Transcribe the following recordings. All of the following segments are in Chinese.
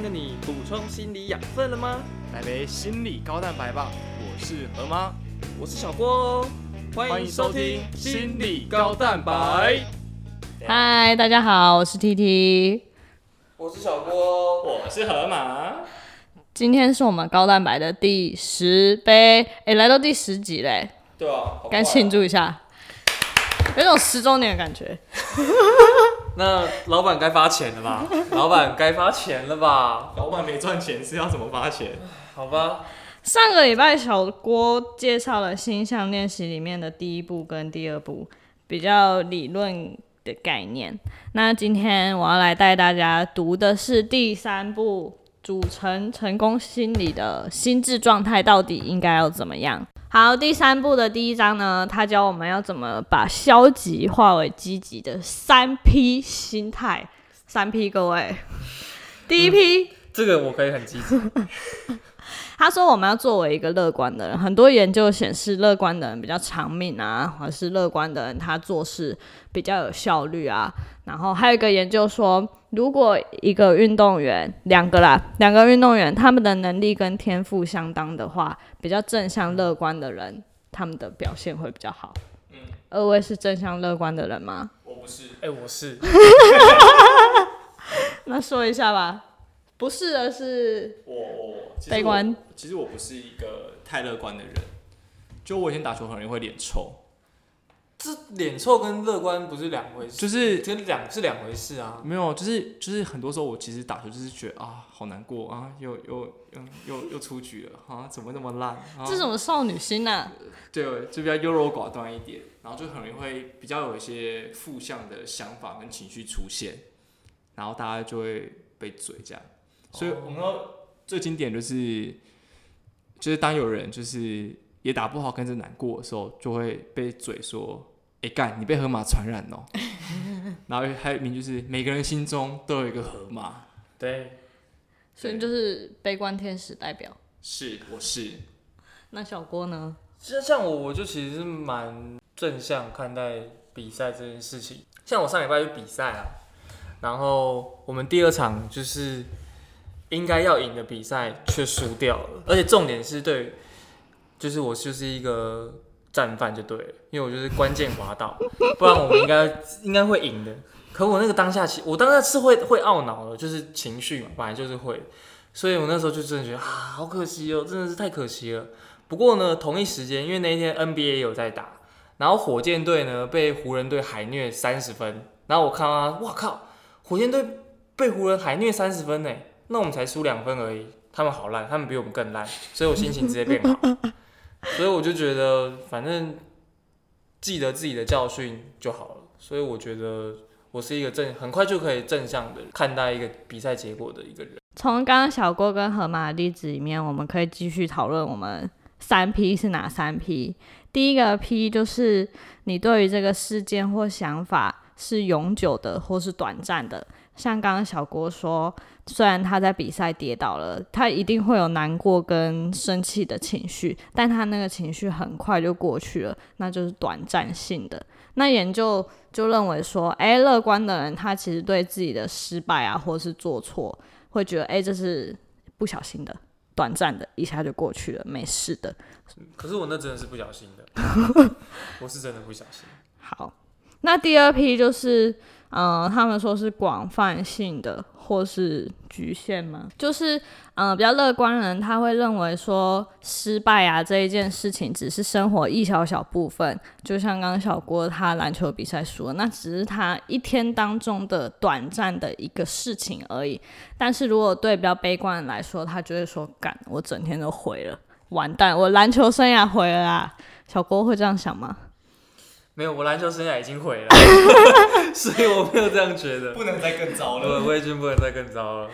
天的你补充心理养分了吗？来杯心理高蛋白吧！我是何妈，我是小郭哦，欢迎收听心理高蛋白。嗨，大家好，我是 T T。我是小郭，我是河马。今天是我们高蛋白的第十杯，哎，来到第十集嘞，对啊，该庆祝一下，有种十周年的感觉。那老板该发钱了吧？老板该发钱了吧？老板没赚钱是要怎么发钱？好吧。上个礼拜小郭介绍了星象练习里面的第一步跟第二步，比较理论的概念。那今天我要来带大家读的是第三步，组成成功心理的心智状态到底应该要怎么样？好，第三步的第一章呢，他教我们要怎么把消极化为积极的三 P 心态。三 P，各位，第一批，这个我可以很积极。他说我们要作为一个乐观的人，很多研究显示，乐观的人比较长命啊，或者是乐观的人他做事比较有效率啊。然后还有一个研究说，如果一个运动员，两个啦，两个运动员，他们的能力跟天赋相当的话，比较正向乐观的人，他们的表现会比较好。嗯，二位是正向乐观的人吗？我不是，哎，我是。那说一下吧，不是的是我我悲观。其实我不是一个太乐观的人，就我以前打球很容易会脸臭。这脸臭跟乐观不是两回事，就是跟两是两回事啊。没有，就是就是很多时候我其实打球就是觉得啊，好难过啊，又又又又又出局了啊，怎么那么烂？这什么少女心呢？对，就比较优柔寡断一点，然后就很容易会比较有一些负向的想法跟情绪出现，然后大家就会被嘴这样。所以我们最经典就是，就是当有人就是也打不好跟着难过的时候，就会被嘴说。哎干！你被河马传染哦。然后还有一名就是每个人心中都有一个河马。对。所以就是悲观天使代表。是，我是。那小郭呢？其实像我，我就其实是蛮正向看待比赛这件事情。像我上礼拜去比赛啊，然后我们第二场就是应该要赢的比赛却输掉了，而且重点是对，就是我就是一个。战犯就对了，因为我就是关键滑倒，不然我们应该应该会赢的。可我那个当下，其我当下是会会懊恼的，就是情绪嘛，本来就是会。所以我那时候就真的觉得啊，好可惜哦，真的是太可惜了。不过呢，同一时间，因为那一天 NBA 有在打，然后火箭队呢被湖人队海虐三十分，然后我看到，哇靠，火箭队被湖人海虐三十分呢，那我们才输两分而已，他们好烂，他们比我们更烂，所以我心情直接变好。所以我就觉得，反正记得自己的教训就好了。所以我觉得我是一个正很快就可以正向的看待一个比赛结果的一个人。从刚刚小郭跟河马的例子里面，我们可以继续讨论我们三 P 是哪三 P。第一个 P 就是你对于这个事件或想法是永久的或是短暂的。像刚刚小郭说，虽然他在比赛跌倒了，他一定会有难过跟生气的情绪，但他那个情绪很快就过去了，那就是短暂性的。那研究就认为说，诶，乐观的人他其实对自己的失败啊，或是做错，会觉得诶，这是不小心的，短暂的，一下就过去了，没事的。可是我那真的是不小心的，我是真的不小心。好，那第二批就是。嗯，他们说是广泛性的，或是局限吗？就是，嗯，比较乐观人，他会认为说失败啊这一件事情只是生活一小小部分，就像刚刚小郭他篮球比赛输了，那只是他一天当中的短暂的一个事情而已。但是如果对比较悲观的人来说，他就会说，干，我整天都毁了，完蛋，我篮球生涯毁了啊！小郭会这样想吗？没有，我篮球生涯已经毁了，所以我没有这样觉得。不能再更糟了，我已经不能再更糟了。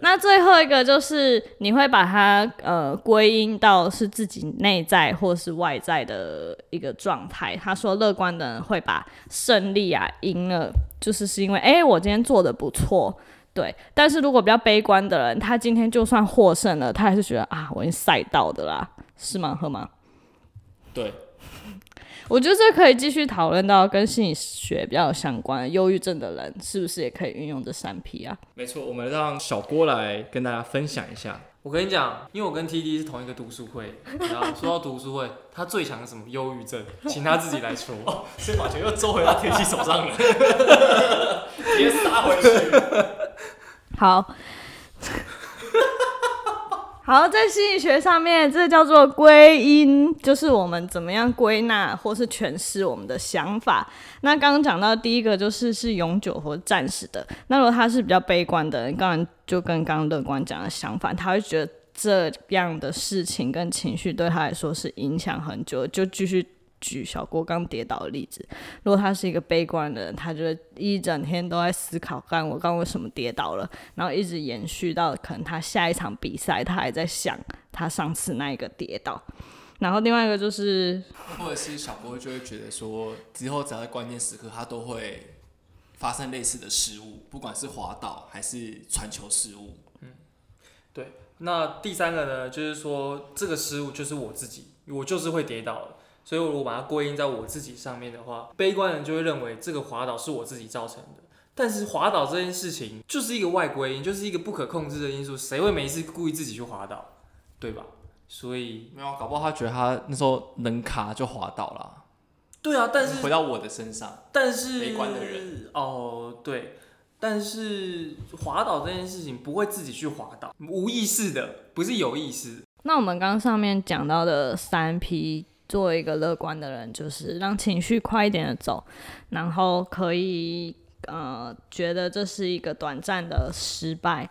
那最后一个就是你会把它呃归因到是自己内在或是外在的一个状态。他说，乐观的人会把胜利啊赢了，就是是因为哎我今天做的不错，对。但是如果比较悲观的人，他今天就算获胜了，他还是觉得啊我已经赛到的啦，是吗？喝吗？对。我觉得这可以继续讨论到跟心理学比较相关，忧郁症的人是不是也可以运用这三 P 啊？没错，我们让小郭来跟大家分享一下。我跟你讲，因为我跟 T D 是同一个读书会，然后说到读书会，他最强的什么忧郁症，请他自己来说。所以把球又收回到天气手上了，直接杀回去。好，好，在心理学上面，这叫做归因，就是我们怎么样归纳或是诠释我们的想法。那刚刚讲到第一个就是是永久或暂时的。那如果他是比较悲观的人，当然就跟刚刚乐观讲的相反，他会觉得这样的事情跟情绪对他来说是影响很久，就继续。举小郭刚跌倒的例子，如果他是一个悲观的人，他就一整天都在思考，干我刚为什么跌倒了，然后一直延续到可能他下一场比赛，他还在想他上次那一个跌倒。然后另外一个就是，或者是小郭就会觉得说，之后只要在关键时刻，他都会发生类似的失误，不管是滑倒还是传球失误。嗯，对。那第三个呢，就是说这个失误就是我自己，我就是会跌倒。所以，我把它归因在我自己上面的话，悲观人就会认为这个滑倒是我自己造成的。但是，滑倒这件事情就是一个外归因，就是一个不可控制的因素。谁会没事故意自己去滑倒，对吧？所以没有，搞不好他觉得他那时候能卡就滑倒了。对啊，但是回到我的身上，但是悲观的人哦，对，但是滑倒这件事情不会自己去滑倒，无意识的，不是有意识。那我们刚刚上面讲到的三 P。作为一个乐观的人，就是让情绪快一点的走，然后可以呃觉得这是一个短暂的失败，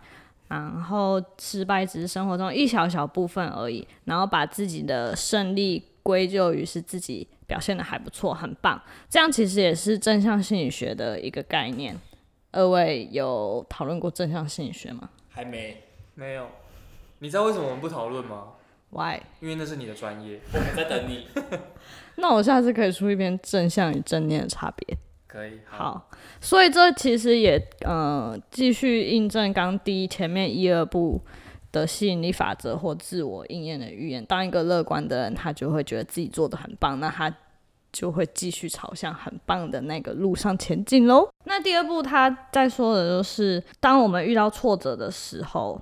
然后失败只是生活中一小小部分而已，然后把自己的胜利归咎于是自己表现的还不错，很棒。这样其实也是正向心理学的一个概念。二位有讨论过正向心理学吗？还没，没有。你知道为什么我们不讨论吗？Why？因为那是你的专业，我们在等你。那我下次可以出一篇正向与正念的差别。可以。好，所以这其实也呃继续印证刚第一前面一二步的吸引力法则或自我应验的预言。当一个乐观的人，他就会觉得自己做的很棒，那他就会继续朝向很棒的那个路上前进喽。那第二步他在说的就是，当我们遇到挫折的时候。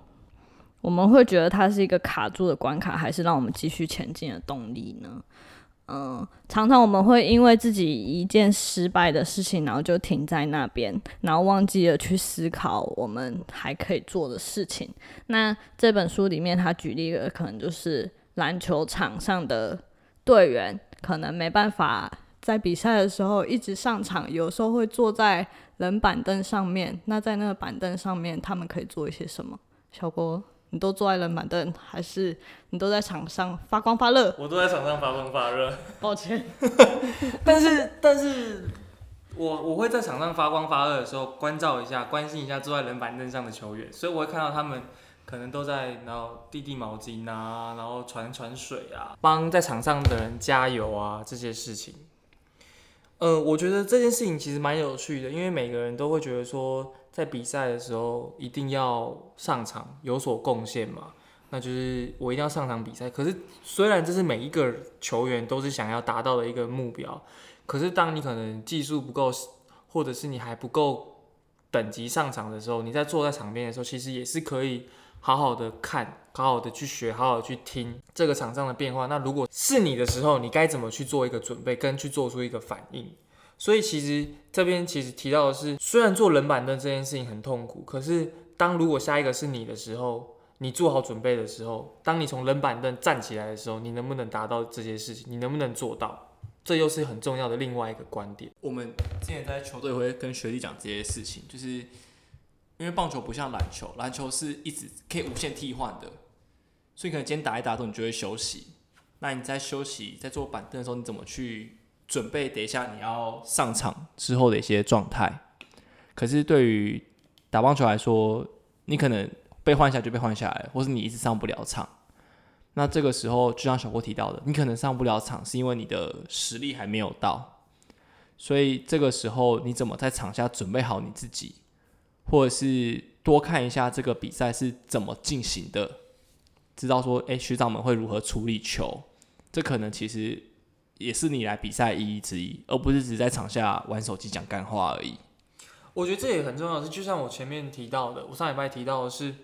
我们会觉得它是一个卡住的关卡，还是让我们继续前进的动力呢？嗯，常常我们会因为自己一件失败的事情，然后就停在那边，然后忘记了去思考我们还可以做的事情。那这本书里面，他举例的可能就是篮球场上的队员，可能没办法在比赛的时候一直上场，有时候会坐在冷板凳上面。那在那个板凳上面，他们可以做一些什么？小郭。你都坐在冷板凳，还是你都在场上发光发热？我都在场上发光发热。抱歉，但 是但是，我我会在场上发光发热的时候，关照一下、关心一下坐在冷板凳上的球员，所以我会看到他们可能都在然后递递毛巾啊，然后传传水啊，帮在场上的人加油啊这些事情。嗯，我觉得这件事情其实蛮有趣的，因为每个人都会觉得说。在比赛的时候一定要上场有所贡献嘛？那就是我一定要上场比赛。可是虽然这是每一个球员都是想要达到的一个目标，可是当你可能技术不够，或者是你还不够等级上场的时候，你在坐在场边的时候，其实也是可以好好的看，好好的去学，好好的去听这个场上的变化。那如果是你的时候，你该怎么去做一个准备，跟去做出一个反应？所以其实这边其实提到的是，虽然做冷板凳这件事情很痛苦，可是当如果下一个是你的时候，你做好准备的时候，当你从冷板凳站起来的时候，你能不能达到这些事情？你能不能做到？这又是很重要的另外一个观点。我们之前在球队会跟学弟讲这些事情，就是因为棒球不像篮球，篮球是一直可以无限替换的，所以可能今天打一打之后你就会休息。那你在休息在坐板凳的时候，你怎么去？准备等一下你要上场之后的一些状态，可是对于打棒球来说，你可能被换下就被换下来，或是你一直上不了场。那这个时候，就像小郭提到的，你可能上不了场是因为你的实力还没有到，所以这个时候你怎么在场下准备好你自己，或者是多看一下这个比赛是怎么进行的，知道说，哎，学长们会如何处理球，这可能其实。也是你来比赛意义之一，而不是只在场下玩手机讲干话而已。我觉得这也很重要，是就像我前面提到的，我上礼拜提到的是，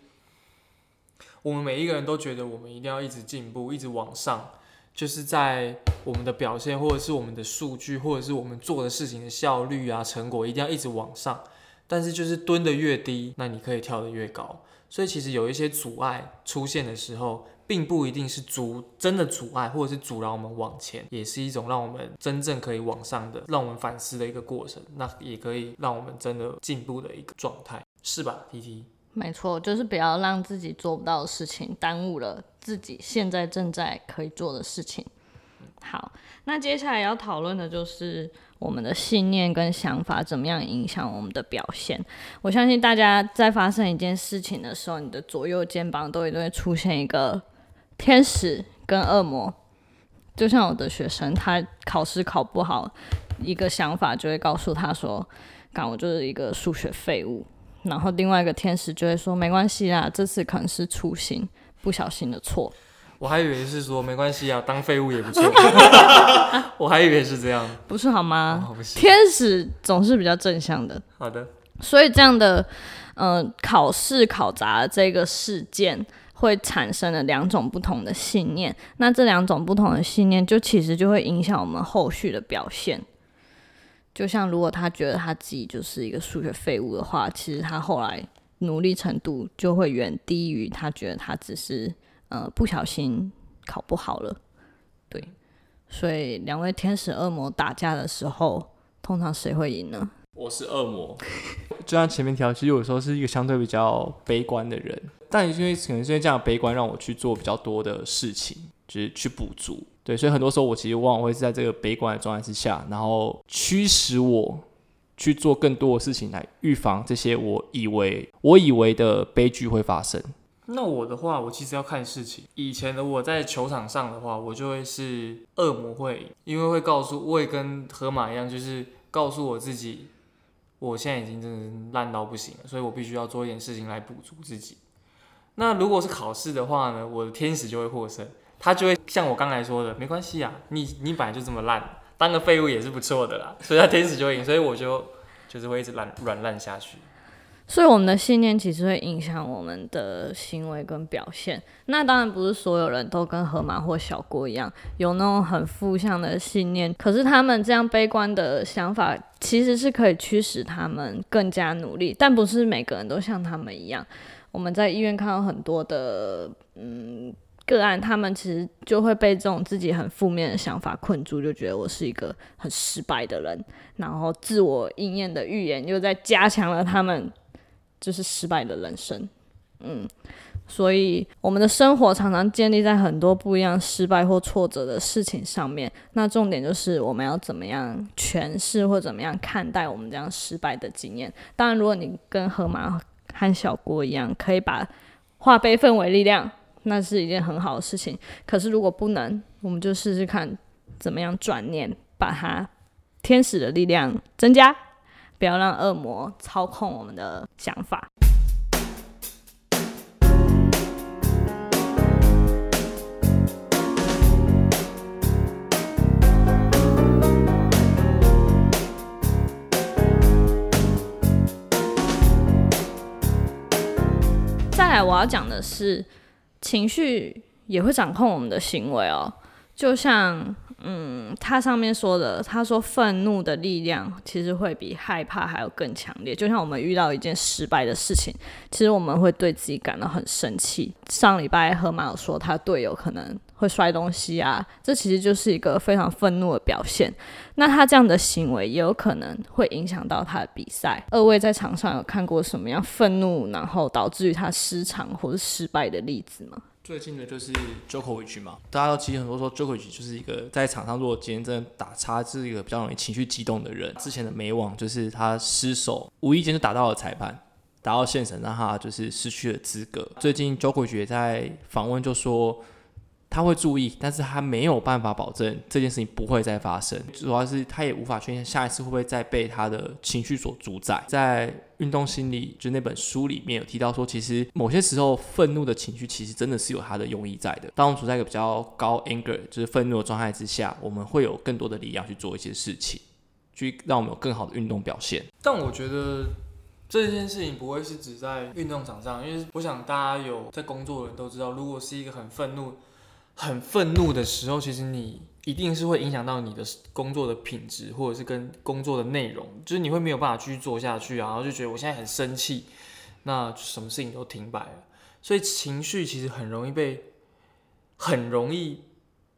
我们每一个人都觉得我们一定要一直进步，一直往上，就是在我们的表现，或者是我们的数据，或者是我们做的事情的效率啊、成果，一定要一直往上。但是就是蹲得越低，那你可以跳得越高。所以其实有一些阻碍出现的时候，并不一定是阻真的阻碍，或者是阻挠我们往前，也是一种让我们真正可以往上的，让我们反思的一个过程。那也可以让我们真的进步的一个状态，是吧？T T。没错，就是不要让自己做不到的事情耽误了自己现在正在可以做的事情。好，那接下来要讨论的就是我们的信念跟想法怎么样影响我们的表现。我相信大家在发生一件事情的时候，你的左右肩膀都一定会出现一个天使跟恶魔。就像我的学生，他考试考不好，一个想法就会告诉他说：“干，我就是一个数学废物。”然后另外一个天使就会说：“没关系啦，这次可能是粗心，不小心的错。”我还以为是说没关系啊，当废物也不错。我还以为是这样，不是好吗？哦天使总是比较正向的，好的，所以这样的呃考试考砸这个事件会产生了两种不同的信念，那这两种不同的信念就其实就会影响我们后续的表现。就像如果他觉得他自己就是一个数学废物的话，其实他后来努力程度就会远低于他觉得他只是呃不小心考不好了。对，所以两位天使恶魔打架的时候，通常谁会赢呢？我是恶魔，就像前面提到，其实有时候是一个相对比较悲观的人，但因为可能是因为这样悲观，让我去做比较多的事情，就是去补足。对，所以很多时候我其实往往会是在这个悲观的状态之下，然后驱使我去做更多的事情来预防这些我以为我以为的悲剧会发生。那我的话，我其实要看事情。以前的我在球场上的话，我就会是恶魔会，因为会告诉，我也跟河马一样，就是告诉我自己，我现在已经真的烂到不行了，所以我必须要做一点事情来补足自己。那如果是考试的话呢，我的天使就会获胜，他就会像我刚才说的，没关系啊，你你本来就这么烂，当个废物也是不错的啦，所以他天使就会赢，所以我就就是会一直烂软烂下去。所以我们的信念其实会影响我们的行为跟表现。那当然不是所有人都跟河马或小郭一样有那种很负向的信念，可是他们这样悲观的想法其实是可以驱使他们更加努力，但不是每个人都像他们一样。我们在医院看到很多的嗯个案，他们其实就会被这种自己很负面的想法困住，就觉得我是一个很失败的人，然后自我应验的预言又在加强了他们。就是失败的人生，嗯，所以我们的生活常常建立在很多不一样失败或挫折的事情上面。那重点就是我们要怎么样诠释或怎么样看待我们这样失败的经验。当然，如果你跟河马和小郭一样，可以把化悲愤为力量，那是一件很好的事情。可是如果不能，我们就试试看怎么样转念，把它天使的力量增加。不要让恶魔操控我们的想法。再来，我要讲的是，情绪也会掌控我们的行为哦，就像。嗯，他上面说的，他说愤怒的力量其实会比害怕还要更强烈。就像我们遇到一件失败的事情，其实我们会对自己感到很生气。上礼拜河马有说他队友可能会摔东西啊，这其实就是一个非常愤怒的表现。那他这样的行为也有可能会影响到他的比赛。二位在场上有看过什么样愤怒然后导致于他失常或者失败的例子吗？最近的就是 Jokovic 嘛，大家都其实很多说 Jokovic 就是一个在场上如果今天真的打差，是一个比较容易情绪激动的人。之前的美网就是他失手，无意间就打到了裁判，打到线神，让他就是失去了资格。最近 Jokovic 也在访问就说，他会注意，但是他没有办法保证这件事情不会再发生。主要是他也无法确定下一次会不会再被他的情绪所主宰。在运动心理就那本书里面有提到说，其实某些时候愤怒的情绪其实真的是有它的用意在的。当我们处在一个比较高 anger 就是愤怒的状态之下，我们会有更多的力量去做一些事情，去让我们有更好的运动表现。但我觉得这件事情不会是只在运动场上，因为我想大家有在工作的人都知道，如果是一个很愤怒、很愤怒的时候，其实你一定是会影响到你的工作的品质，或者是跟工作的内容，就是你会没有办法继续做下去啊，然后就觉得我现在很生气，那什么事情都停摆了。所以情绪其实很容易被，很容易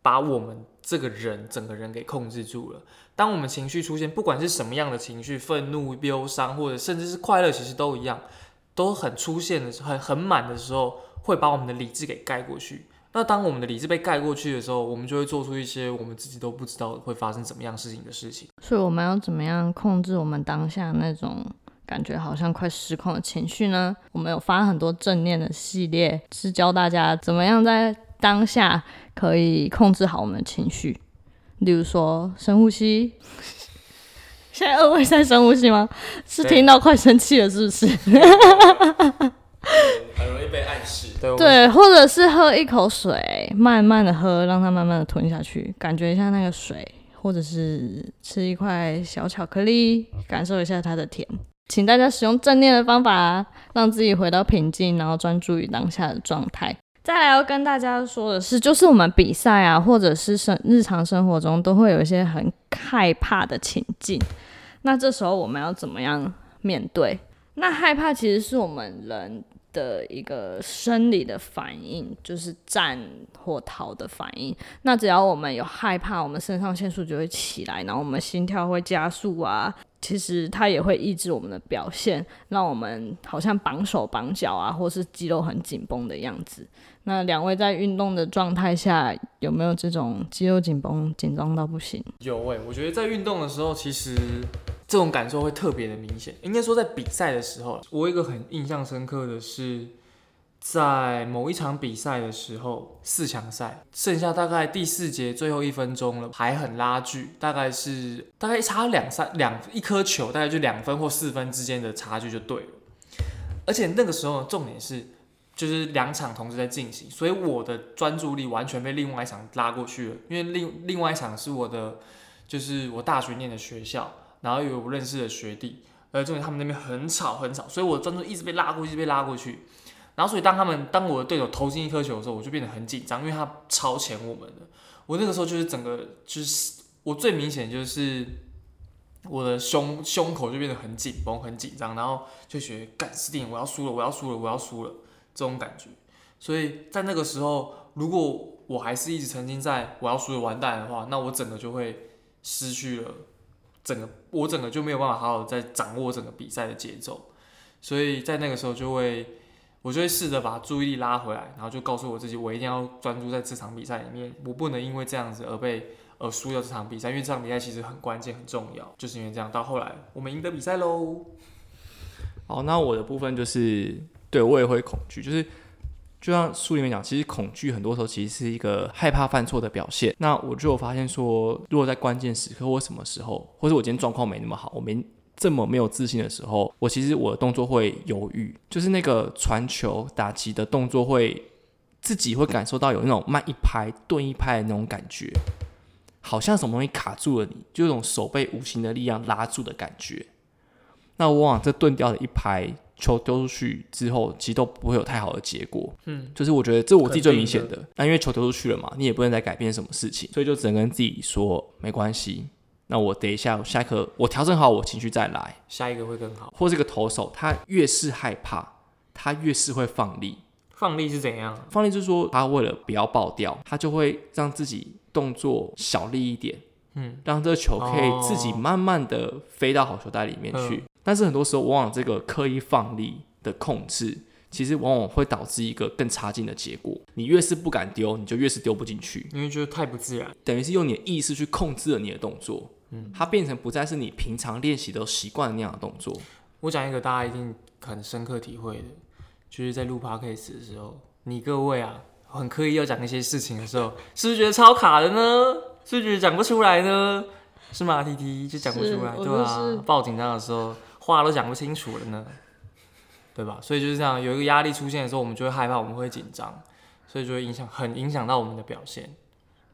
把我们这个人整个人给控制住了。当我们情绪出现，不管是什么样的情绪，愤怒、忧伤，或者甚至是快乐，其实都一样，都很出现的很很满的时候，会把我们的理智给盖过去。那当我们的理智被盖过去的时候，我们就会做出一些我们自己都不知道会发生怎么样事情的事情。所以我们要怎么样控制我们当下那种感觉好像快失控的情绪呢？我们有发很多正念的系列，是教大家怎么样在当下可以控制好我们的情绪。例如说深呼吸，现在二位在深呼吸吗？是听到快生气了是不是？很容易被暗示。对我对，或者是喝一口水，慢慢的喝，让它慢慢的吞下去，感觉一下那个水，或者是吃一块小巧克力，感受一下它的甜。请大家使用正念的方法，让自己回到平静，然后专注于当下的状态。再来要跟大家说的是，就是我们比赛啊，或者是生日常生活中，都会有一些很害怕的情境。那这时候我们要怎么样面对？那害怕其实是我们人的一个生理的反应，就是战或逃的反应。那只要我们有害怕，我们肾上腺素就会起来，然后我们心跳会加速啊。其实它也会抑制我们的表现，让我们好像绑手绑脚啊，或是肌肉很紧绷的样子。那两位在运动的状态下，有没有这种肌肉紧绷、紧张到不行？有诶、我觉得在运动的时候，其实这种感受会特别的明显。应该说在比赛的时候，我有一个很印象深刻的是，在某一场比赛的时候，四强赛剩下大概第四节最后一分钟了，还很拉锯，大概是大概差两三两一颗球，大概就两分或四分之间的差距就对了。而且那个时候重点是。就是两场同时在进行，所以我的专注力完全被另外一场拉过去了。因为另另外一场是我的，就是我大学念的学校，然后有我认识的学弟，而重点他们那边很吵很吵，所以我的专注一直被拉过去，一直被拉过去。然后所以当他们当我的队友投进一颗球的时候，我就变得很紧张，因为他超前我们的。我那个时候就是整个就是我最明显就是我的胸胸口就变得很紧绷、很紧张，然后就觉得干死定，我要输了，我要输了，我要输了。这种感觉，所以在那个时候，如果我还是一直沉浸在我要输了完蛋的话，那我整个就会失去了整个，我整个就没有办法好好在掌握整个比赛的节奏，所以在那个时候就会，我就会试着把注意力拉回来，然后就告诉我自己，我一定要专注在这场比赛里面，我不能因为这样子而被而输掉这场比赛，因为这场比赛其实很关键很重要，就是因为这样，到后来我们赢得比赛喽。好，那我的部分就是，对我也会恐惧，就是就像书里面讲，其实恐惧很多时候其实是一个害怕犯错的表现。那我就有发现说，如果在关键时刻或什么时候，或者我今天状况没那么好，我没这么没有自信的时候，我其实我的动作会犹豫，就是那个传球打击的动作会自己会感受到有那种慢一拍、顿一拍的那种感觉，好像什么东西卡住了你，就有种手被无形的力量拉住的感觉。那我往这顿掉的一拍球丢出去之后，其实都不会有太好的结果。嗯，就是我觉得这我自己最明显的。那因为球丢出去了嘛，你也不能再改变什么事情，所以就只能跟自己说没关系。那我等一下，下一刻我调整好我情绪再来。下一个会更好。或这个投手，他越是害怕，他越是会放力。放力是怎样？放力就是说，他为了不要爆掉，他就会让自己动作小力一点，嗯，让这个球可以自己哦慢慢的飞到好球袋里面去。嗯但是很多时候，往往这个刻意放力的控制，其实往往会导致一个更差劲的结果。你越是不敢丢，你就越是丢不进去，因为觉得太不自然。等于是用你的意识去控制了你的动作。嗯，它变成不再是你平常练习都习惯的那样的动作。我讲一个大家一定很深刻体会的，就是在录 podcast 的时候，你各位啊，很刻意要讲一些事情的时候，是不是觉得超卡的呢？是不是觉得讲不出来呢？是吗？T T 就讲不出来，对就是啊，爆紧张的时候话都讲不清楚了呢，对吧？所以就是这样，有一个压力出现的时候，我们就会害怕，我们会紧张，所以就会影响，很影响到我们的表现。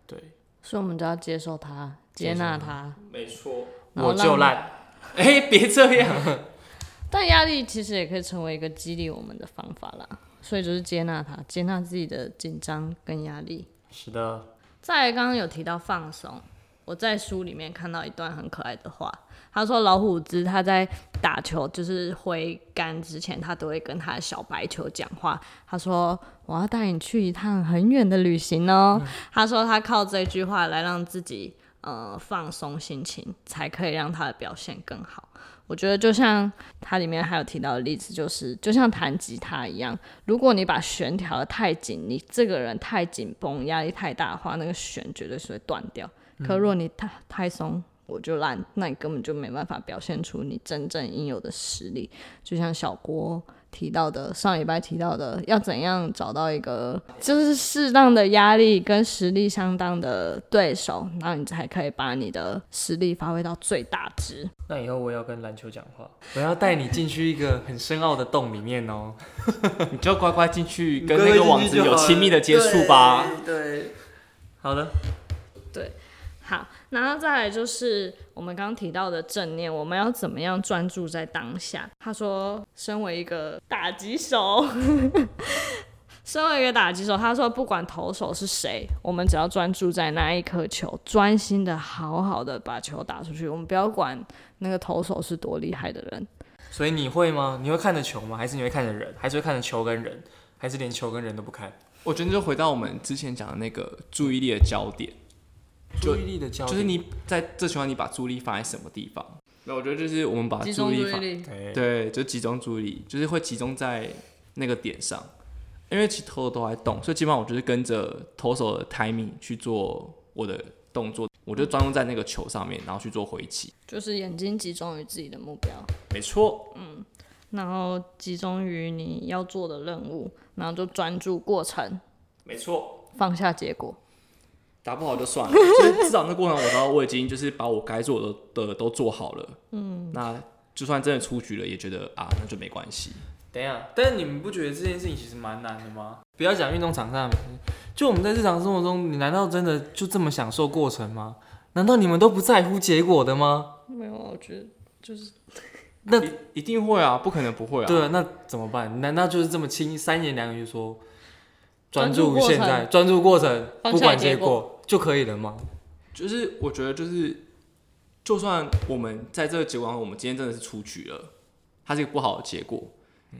对，所以我们就要接受它，接纳它。没错。我就让烂，哎、别这样。但压力其实也可以成为一个激励我们的方法啦，所以就是接纳它，接纳自己的紧张跟压力。是的，再来，刚刚有提到放松，我在书里面看到一段很可爱的话，他说老虎子他在打球就是挥杆之前，他都会跟他的小白球讲话。他说我要带你去一趟很远的旅行哦。他说他靠这句话来让自己呃放松心情，才可以让他的表现更好。我觉得就像它里面还有提到的例子，就是就像弹吉他一样，如果你把弦调的太紧，你这个人太紧绷，压力太大的话，那个弦绝对是会断掉。可如果你太太松，我就烂，那你根本就没办法表现出你真正应有的实力。就像小郭提到的，上礼拜提到的，要怎样找到一个就是适当的压力跟实力相当的对手，然后你才可以把你的实力发挥到最大值。那以后我要跟篮球讲话，我要带你进去一个很深奥的洞里面哦，你就乖乖进去跟那个网子有亲密的接触吧。对，好的，对好，然后再来就是我们刚刚提到的正念，我们要怎么样专注在当下？他说，身为一个打击手，身为一个打击手，他说不管投手是谁，我们只要专注在那一颗球，专心的好好的把球打出去，我们不要管那个投手是多厉害的人。所以你会吗？你会看着球吗？还是你会看着人？还是会看着球跟人？还是连球跟人都不看？我觉得就回到我们之前讲的那个注意力的焦点，就注意力的焦点就是你在这情况你把注意力放在什么地方？那我觉得就是我们把集注意力放，中注意力，对对，就集中注意力，就是会集中在那个点上。因为其实投手都在动，所以基本上我就是跟着投手的 timing 去做我的动作，我就专注在那个球上面，然后去做回击。就是眼睛集中于自己的目标。没错，嗯然后集中于你要做的任务，然后就专注过程，没错，放下结果。打不好就算了，就是至少那过程我知道我已经就是把我该做的的都做好了。嗯，那就算真的出局了，也觉得啊，那就没关系。等一下，但是你们不觉得这件事情其实蛮难的吗？不要讲运动场上，就我们在日常生活中，你难道真的就这么享受过程吗？难道你们都不在乎结果的吗？没有，我觉得就是那一一定会啊，不可能不会啊。对啊，那怎么办？难道就是这么轻三言两语说专专注现在，专注过程，放不管结果果就可以了吗？就是我觉得就是，就算我们在这个结果上，我们今天真的是出局了，它是一个不好的结果，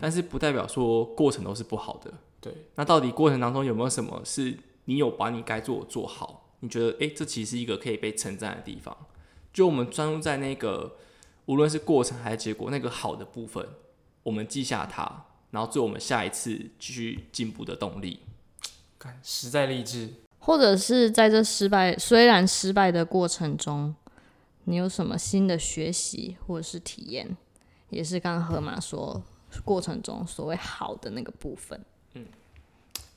但是不代表说过程都是不好的。对，那到底过程当中有没有什么是你有把你该做的做好？你觉得诶，这其实是一个可以被称赞的地方。就我们专注在那个无论是过程还是结果那个好的部分，我们记下它，然后做我们下一次继续进步的动力。看实在励志。或者是在这失败虽然失败的过程中，你有什么新的学习或者是体验，也是刚刚河马说过程中所谓好的那个部分。嗯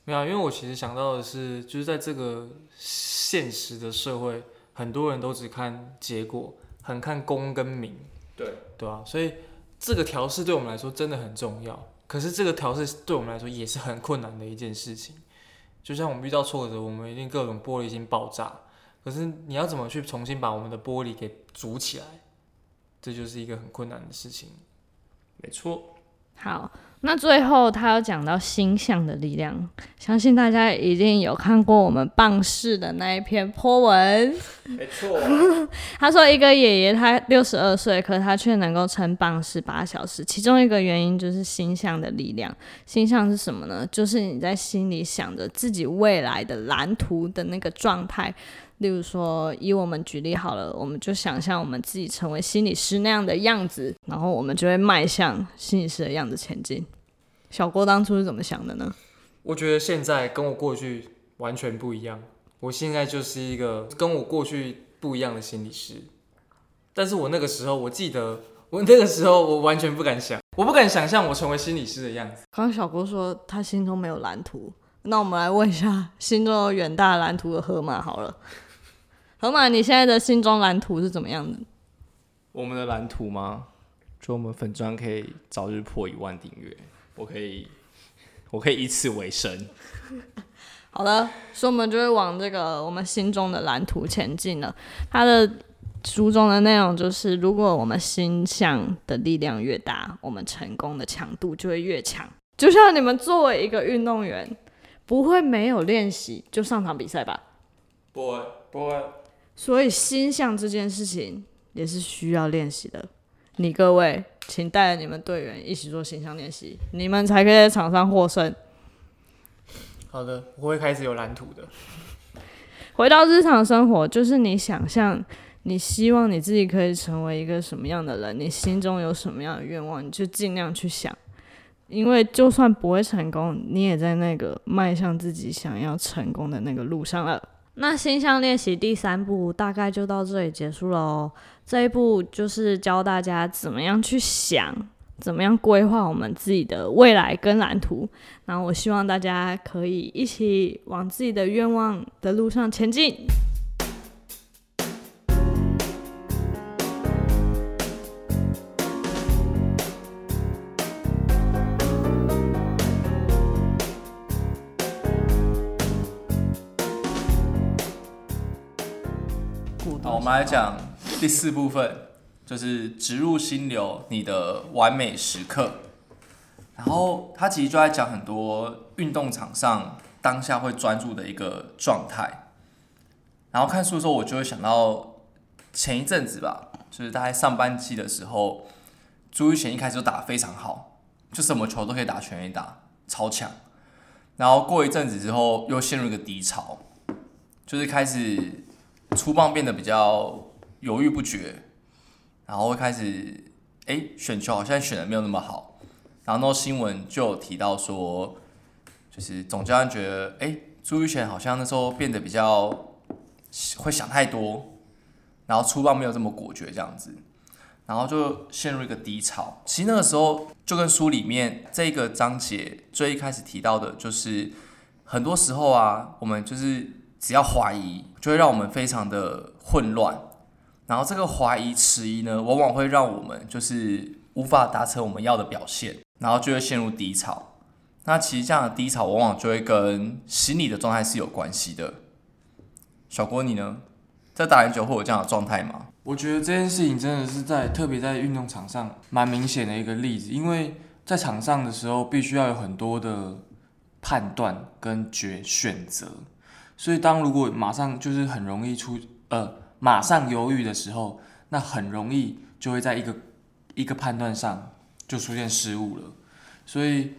没有啊，因为我其实想到的是，就是在这个现实的社会，很多人都只看结果，很看功跟名，对，对啊、所以这个调试对我们来说真的很重要。可是这个调试对我们来说也是很困难的一件事情。就像我们遇到挫折，我们一定各种玻璃心爆炸。可是你要怎么去重新把我们的玻璃给组起来，这就是一个很困难的事情。没错。好，那最后他有讲到星象的力量，相信大家一定有看过我们棒式的那一篇 po 文。没错。他说，一个爷爷他六十二岁，可他却能够撑棒式八小时，其中一个原因就是星象的力量。星象是什么呢？就是你在心里想着自己未来的蓝图的那个状态。例如说，以我们举例好了，我们就想象我们自己成为心理师那样的样子，然后我们就会迈向心理师的样子前进。小郭当初是怎么想的呢？我觉得现在跟我过去完全不一样。我现在就是一个跟我过去不一样的心理师，但是我那个时候，我记得我那个时候我完全不敢想，我不敢想象我成为心理师的样子。刚刚小郭说他心中没有蓝图，那我们来问一下心中有远大蓝图的河马好了。河马，你现在的心中蓝图是怎么样的？我们的蓝图吗？就我们粉砖可以早日破一万订阅，我可以，我可以以此为生。好了，所以我们就会往这个我们心中的蓝图前进了。它的书中的内容就是，如果我们心向的力量越大，我们成功的强度就会越强。就像你们作为一个运动员，不会没有练习就上场比赛吧？不会，不会。所以心象这件事情也是需要练习的。你各位，请带着你们队员一起做形象练习，你们才可以在场上获胜。好的，我会开始有蓝图的。回到日常生活，就是你想象，你希望你自己可以成为一个什么样的人，你心中有什么样的愿望，你就尽量去想。因为就算不会成功，你也在那个迈向自己想要成功的那个路上了。那心象练习第三步大概就到这里结束了哦。这一步就是教大家怎么样去想，怎么样规划我们自己的未来跟蓝图。那我希望大家可以一起往自己的愿望的路上前进。我们来讲第四部分，就是植入心流，你的完美时刻。然后他其实就在讲很多运动场上当下会专注的一个状态。然后看书的时候，我就会想到前一阵子吧，就是大概上半季的时候，朱玉贤一开始就打得非常好，就什么球都可以打全垒打，超强。然后过一阵子之后，又陷入一个低潮，就是开始。出棒变得比较犹豫不决，然后会开始，哎，选球好像选的没有那么好，然后那新闻就有提到说，就是总教练觉得，哎，朱玉泉好像那时候变得比较会想太多，然后出棒没有这么果决这样子，然后就陷入一个低潮。其实那个时候就跟书里面这个章节最一开始提到的，就是很多时候啊，我们就是。只要怀疑，就会让我们非常的混乱，然后这个怀疑迟疑呢，往往会让我们就是无法达成我们要的表现，然后就会陷入低潮。那其实这样的低潮，往往就会跟心理的状态是有关系的。小郭，你呢，在打篮球会有这样的状态吗？我觉得这件事情真的是在特别在运动场上蛮明显的一个例子，因为在场上的时候，必须要有很多的判断跟决选择。所以，当如果马上就是很容易出呃，马上犹豫的时候，那很容易就会在一个一个判断上就出现失误了。所以，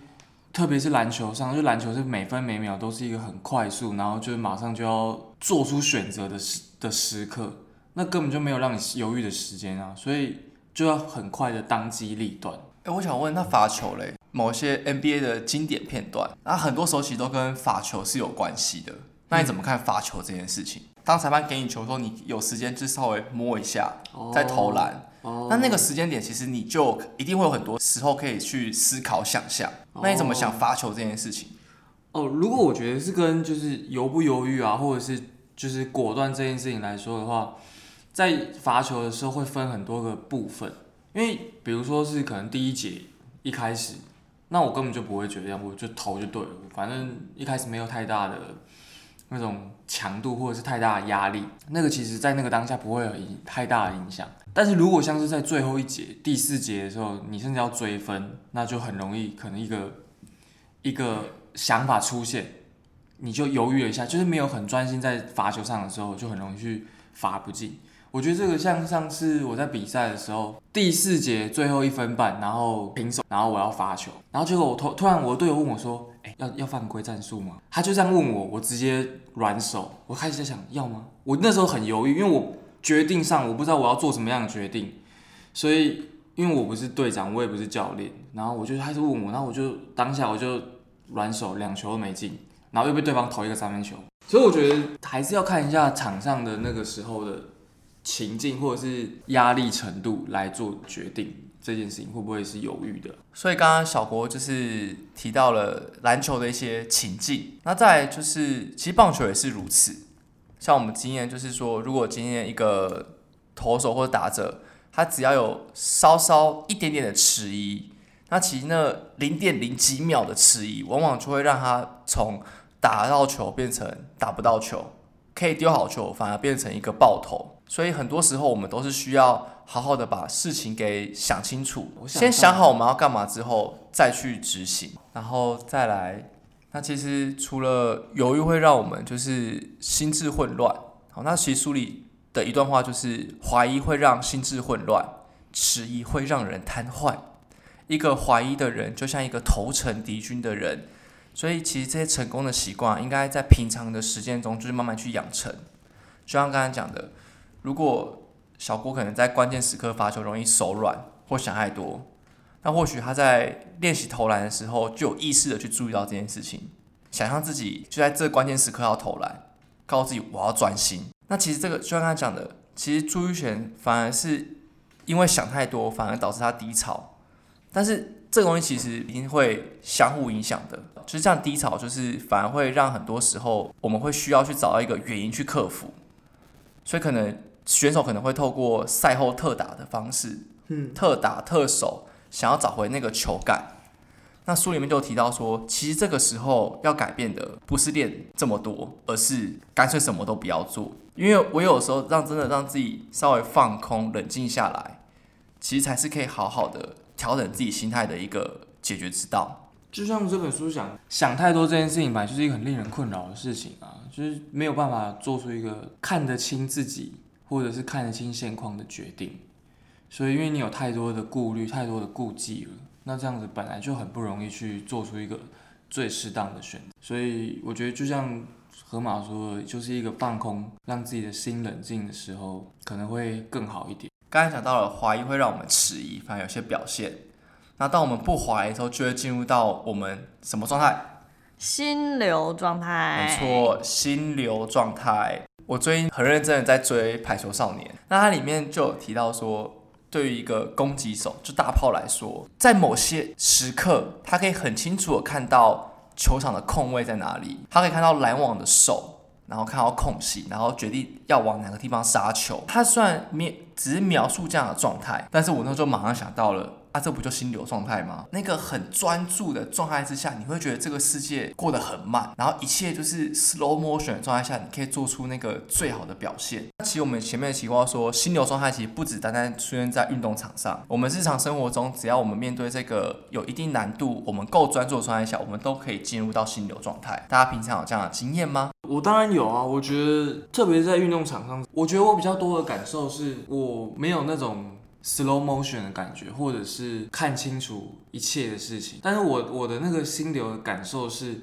特别是篮球上，就篮球是每分每秒都是一个很快速，然后就是马上就要做出选择的时的时刻，那根本就没有让你犹豫的时间啊！所以就要很快的当机立断。哎，我想问，那罚球嘞？某些 NBA 的经典片段，那很多时候其实都跟罚球是有关系的。那你怎么看罚球这件事情？当裁判给你球的时候，你有时间就稍微摸一下，再投篮。那那个时间点，其实你就一定会有很多时候可以去思考、想象。那你怎么想罚球这件事情？哦，如果我觉得是跟就是犹不犹豫啊，或者是就是果断这件事情来说的话，在罚球的时候会分很多个部分。因为比如说是可能第一节一开始，那我根本就不会觉得，我就投就对了，反正一开始没有太大的。那种强度或者是太大的压力，那个其实在那个当下不会有太大的影响。但是如果像是在最后一节、第四节的时候，你甚至要追分，那就很容易可能一个一个想法出现，你就犹豫了一下，就是没有很专心在罚球上的时候，就很容易去罚不进。我觉得这个像上次我在比赛的时候，第四节最后一分半，然后平手，然后我要罚球，然后结果我突突然我的队友问我说。要要犯规战术吗？他就这样问我，我直接软手。我开始在想要吗？我那时候很犹豫，因为我决定上我不知道我要做什么样的决定，所以因为我不是队长，我也不是教练，然后我就开始问我，然后我就当下我就软手，两球都没进，然后又被对方投一个三分球。所以我觉得还是要看一下场上的那个时候的情境或者是压力程度来做决定。这件事情会不会是犹豫的？所以刚刚小国就是提到了篮球的一些情境，那再就是其实棒球也是如此。像我们经验就是说，如果今天一个投手或者打者，他只要有稍稍一点点的迟疑，那其实那零点零几秒的迟疑，往往就会让他从打到球变成打不到球，可以丢好球，反而变成一个爆头。所以很多时候我们都是需要好好的把事情给想清楚，先想好我们要干嘛之后再去执行，然后再来。那其实除了犹豫会让我们就是心智混乱，好，那其实书里的一段话就是怀疑会让心智混乱，迟疑会让人瘫痪。一个怀疑的人就像一个投诚敌军的人，所以其实这些成功的习惯应该在平常的时间中就是慢慢去养成。就像刚才讲的。如果小郭可能在关键时刻发球容易手软或想太多，那或许他在练习投篮的时候就有意识的去注意到这件事情，想象自己就在这关键时刻要投篮，告诉自己我要专心。那其实这个就像他讲的，其实朱玉璇反而是因为想太多，反而导致他低潮。但是这个东西其实一定会相互影响的，就是这样低潮，就是反而会让很多时候我们会需要去找到一个原因去克服，所以可能。选手可能会透过赛后特打的方式，嗯，特打特守，想要找回那个球感。那书里面就提到说，其实这个时候要改变的不是练这么多，而是干脆什么都不要做。因为我有时候让真的让自己稍微放空、冷静下来，其实才是可以好好的调整自己心态的一个解决之道。就像这本书讲，想太多这件事情本来就是一个很令人困扰的事情啊，就是没有办法做出一个看得清自己。或者是看得清现况的决定，所以因为你有太多的顾虑、太多的顾忌了，那这样子本来就很不容易去做出一个最适当的选择。所以我觉得，就像河马说的，就是一个放空，让自己的心冷静的时候，可能会更好一点。刚才讲到了怀疑会让我们迟疑，反而有些表现。那当我们不怀疑的时候，就会进入到我们什么状态？心流状态。没错，心流状态。我最近很认真的在追《排球少年》，那它里面就有提到说，对于一个攻击手，就大炮来说，在某些时刻，他可以很清楚的看到球场的空位在哪里，他可以看到拦网的手，然后看到空隙，然后决定要往哪个地方杀球。他虽然描只是描述这样的状态，但是我那时候马上想到了。啊，这不就心流状态吗？那个很专注的状态之下，你会觉得这个世界过得很慢，然后一切就是 slow motion 的状态下，你可以做出那个最好的表现。其实我们前面的情况说，心流状态其实不止单单出现在运动场上，我们日常生活中，只要我们面对这个有一定难度，我们够专注的状态下，我们都可以进入到心流状态。大家平常有这样的经验吗？我当然有啊，我觉得特别是在运动场上，我觉得我比较多的感受是我没有那种。Slow motion 的感觉，或者是看清楚一切的事情，但是我我的那个心流的感受是。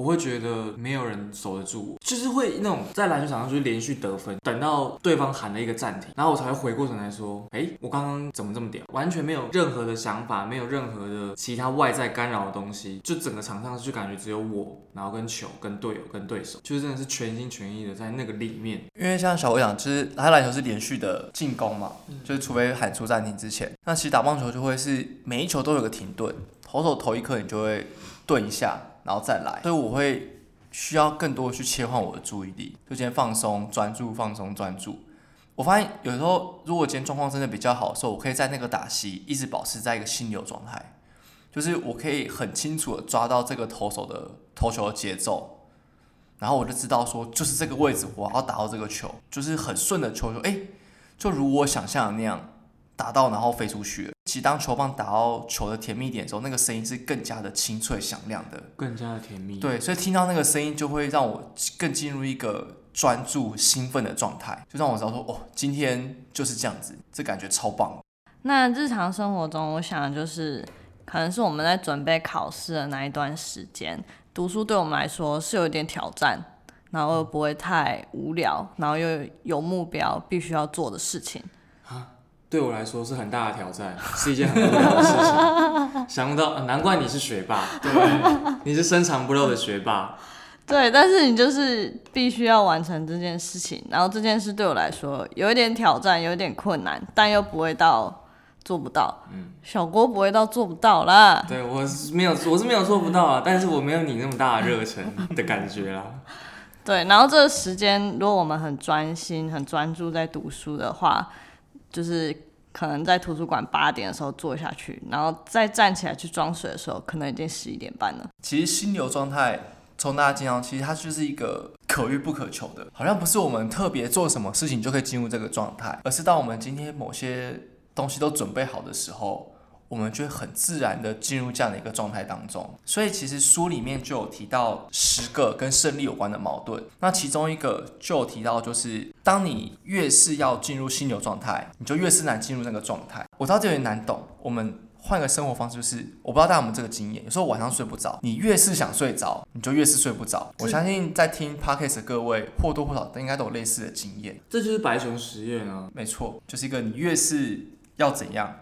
我会觉得没有人守得住我，就是会那种在篮球场上就是连续得分，等到对方喊了一个暂停，然后我才会回过神来说，哎，我刚刚怎么这么屌？完全没有任何的想法，没有任何的其他外在干扰的东西，就整个场上就感觉只有我，然后跟球、跟队友、跟对手，就是真的是全心全意的在那个里面。因为像小伟讲，就是他篮球是连续的进攻嘛，就是除非喊出暂停之前，那其实打棒球就会是每一球都有个停顿，投手投一刻你就会顿一下。然后再来，所以我会需要更多去切换我的注意力，就先放松、专注、放松、专注。我发现有时候，如果今天状况真的比较好的时候，我可以在那个打戏一直保持在一个心流状态，就是我可以很清楚的抓到这个投手的投球的节奏，然后我就知道说，就是这个位置我要打到这个球，就是很顺的球球，哎，就如我想象的那样。打到然后飞出去。其实当球棒打到球的甜蜜点的时候，那个声音是更加的清脆响亮的，更加的甜蜜。对，所以听到那个声音就会让我更进入一个专注、兴奋的状态，就让我知道说，哦，今天就是这样子，这感觉超棒。那日常生活中，我想就是可能是我们在准备考试的那一段时间，读书对我们来说是有一点挑战，然后又不会太无聊，然后又有目标必须要做的事情。对我来说是很大的挑战，是一件很无聊的事情。想不到，难怪你是学霸，对，你是深藏不露的学霸。对，但是你就是必须要完成这件事情，然后这件事对我来说有一点挑战，有一点困难，但又不会到做不到。嗯，小郭不会到做不到啦。对我是没有，我是没有做不到啊，但是我没有你那么大的热忱的感觉啦。对，然后这个时间，如果我们很专心、很专注在读书的话，就是可能在图书馆八点的时候坐下去，然后再站起来去装水的时候，可能已经十一点半了。其实心流状态从大家经常，其实它就是一个可遇不可求的，好像不是我们特别做什么事情就可以进入这个状态，而是当我们今天某些东西都准备好的时候，我们就会很自然的进入这样的一个状态当中。所以其实书里面就有提到十个跟胜利有关的矛盾，那其中一个就有提到，就是当你越是要进入心流状态，你就越是难进入那个状态。我知道这有点难懂，我们。换个生活方式，就是我不知道大家有没有这个经验，有时候晚上睡不着，你越是想睡着，你就越是睡不着。我相信在听 podcast 的各位或多或少应该都有类似的经验。这就是白熊实验啊。没错，就是一个你越是要怎样，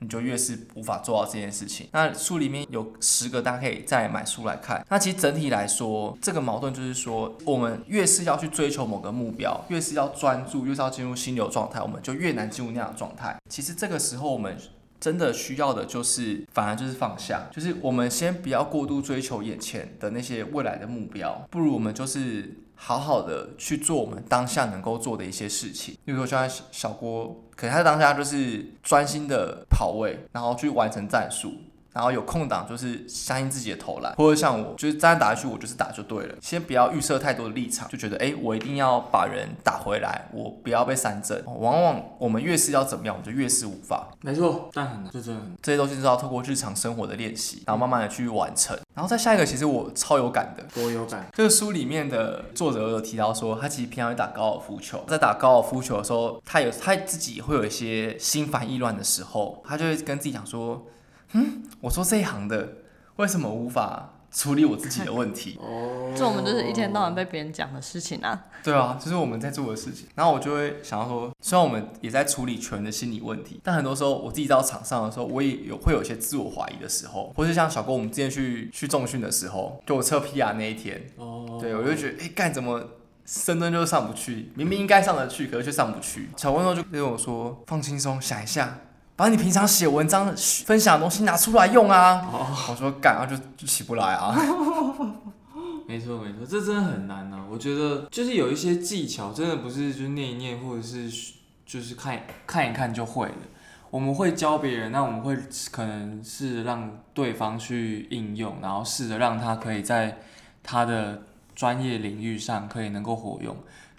你就越是无法做到这件事情。那书里面有十个，大家可以再买书来看。那其实整体来说，这个矛盾就是说，我们越是要去追求某个目标，越是要专注，越是要进入心流状态，我们就越难进入那样的状态。其实这个时候我们。真的需要的就是，反而就是放下，就是我们先不要过度追求眼前的那些未来的目标，不如我们就是好好的去做我们当下能够做的一些事情。例如说，像小郭，可能他当下就是专心的跑位，然后去完成战术。然后有空档就是相信自己的投篮，或者像我就是这样打下去，我就是打就对了。先不要预设太多的立场，就觉得哎，我一定要把人打回来，我不要被三振。往往我们越是要怎么样，我们就越是无法。没错，但很难，这真的很这些东西是要透过日常生活的练习，然后慢慢的去完成。然后再下一个，其实我超有感的，多有感。这个书里面的作者有提到说，他其实平常会打高尔夫球，在打高尔夫球的时候，他有他自己会有一些心烦意乱的时候，他就会跟自己讲说。嗯，我说这一行的为什么无法处理我自己的问题？哦，这我们就是一天到晚被别人讲的事情啊。对啊，就是我们在做的事情。然后我就会想要说，虽然我们也在处理球员的心理问题，但很多时候我自己到场上的时候，我也有会有一些自我怀疑的时候，或是像小郭我们之前去去重训的时候，就我测 PR 那一天，哦，对我就觉得，哎，干怎么深蹲就上不去？明明应该上得去，可是却上不去。小温就跟我说，放轻松，想一下。把你平常写文章分享的东西拿出来用啊！我说干，然后就就起不来啊。没错没错，这真的很难啊！我觉得就是有一些技巧，真的不是就念一念，或者是就是看看一看就会了。我们会教别人，那我们会可能是让对方去应用，然后试着让他可以在他的专业领域上可以能够活用。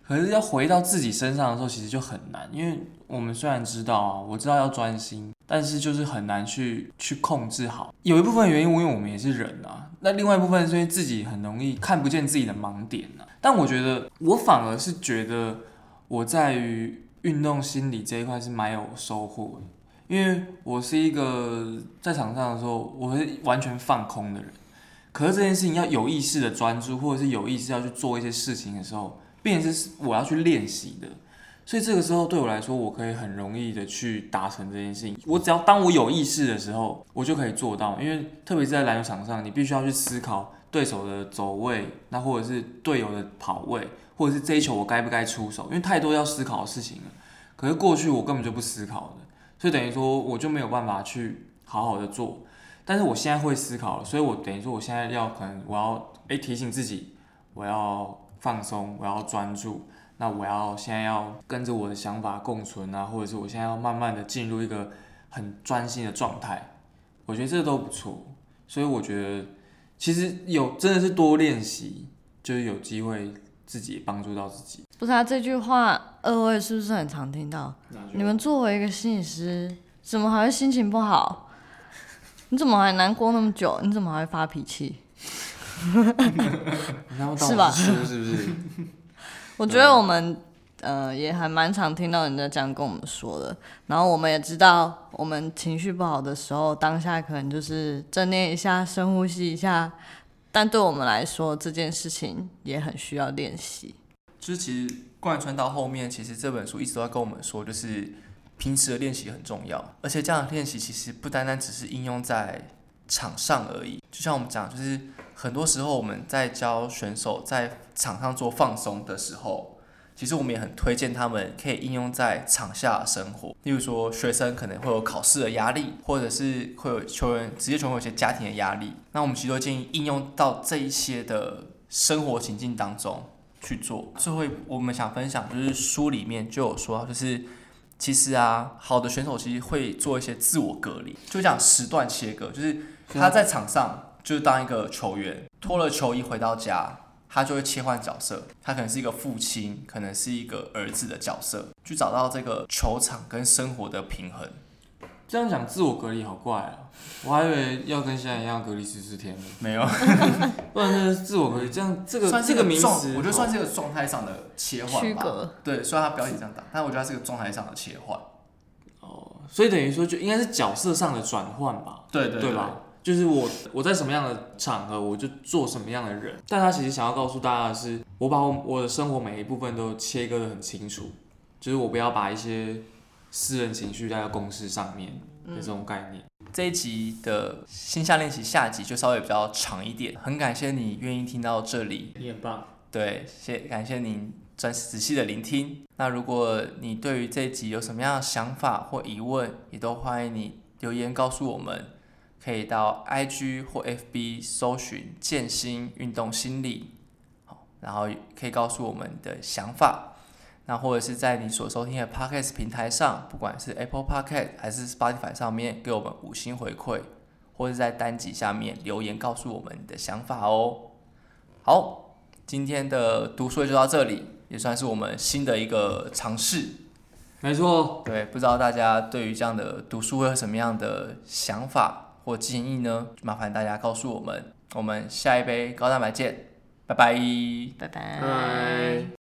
可是要回到自己身上的时候，其实就很难，因为我们虽然知道啊，我知道要专心，但是就是很难去去控制好。有一部分原因，因为我们也是人啊，那另外一部分是因为自己很容易看不见自己的盲点啊。但我觉得，我反而是觉得我在于运动心理这一块是蛮有收获的，因为我是一个在场上的时候，我是完全放空的人。可是这件事情要有意识的专注，或者是有意识要去做一些事情的时候。变成是我要去练习的，所以这个时候对我来说，我可以很容易的去达成这件事情。我只要当我有意识的时候，我就可以做到。因为特别是在篮球场上，你必须要去思考对手的走位，那或者是队友的跑位，或者是这一球我该不该出手，因为太多要思考的事情了。可是过去我根本就不思考的，所以等于说我就没有办法去好好的做。但是我现在会思考了，所以我等于说我现在要可能我要诶提醒自己，我要。放松，我要专注。那我要现在要跟着我的想法共存啊，或者是我现在要慢慢的进入一个很专心的状态。我觉得这都不错。所以我觉得其实有真的是多练习，就是有机会自己帮助到自己。不是啊，这句话二位是不是很常听到？你们作为一个心理师，怎么还会心情不好？你怎么还难过那么久？你怎么还会发脾气？是吧？是不是？我觉得我们呃也还蛮常听到人家这样跟我们说的，然后我们也知道，我们情绪不好的时候，当下可能就是正念一下，深呼吸一下，但对我们来说，这件事情也很需要练习。就是其实贯穿到后面，其实这本书一直都在跟我们说，就是平时的练习很重要，而且这样的练习其实不单单只是应用在场上而已，就像我们讲，就是。很多时候我们在教选手在场上做放松的时候，其实我们也很推荐他们可以应用在场下生活。例如说，学生可能会有考试的压力，或者是会有球员职业球员有些家庭的压力，那我们其实都建议应用到这一些的生活情境当中去做。最后，我们想分享就是书里面就有说，就是其实啊，好的选手其实会做一些自我隔离，就讲时段切割，就是他在场上就是当一个球员，脱了球衣回到家。他就会切换角色，他可能是一个父亲，可能是一个儿子的角色，去找到这个球场跟生活的平衡。这样讲自我隔离好怪啊！我还以为要跟现在一样隔离十四天呢。没有，不然就是自我隔离，这样这个算这个名词，我觉得算是一个状态上的切换吧。对，虽然他标题这样打，但我觉得它是个状态上的切换。哦，所以等于说就应该是角色上的转换吧？对对对吧？就是我我在什么样的场合，我就做什么样的人。但他其实想要告诉大家的是，我把我我的生活每一部分都切割的很清楚，就是我不要把一些私人情绪带到公司上面的这种概念。这一集的线下练习下集就稍微比较长一点，很感谢你愿意听到这里，你很棒。对，谢感谢您专仔细的聆听。那如果你对于这一集有什么样的想法或疑问，也都欢迎你留言告诉我们。可以到 IG 或 FB 搜寻“健心运动心理”，好，然后可以告诉我们的想法。那或者是在你所收听的 Podcast 平台上，不管是 Apple Podcast 还是 Spotify 上面，给我们五星回馈，或者在单集下面留言告诉我们你的想法哦。好，今天的读书会就到这里，也算是我们新的一个尝试。没错，对，不知道大家对于这样的读书会有什么样的想法？或建议呢？麻烦大家告诉我们。我们下一杯高蛋白见，拜拜，拜拜。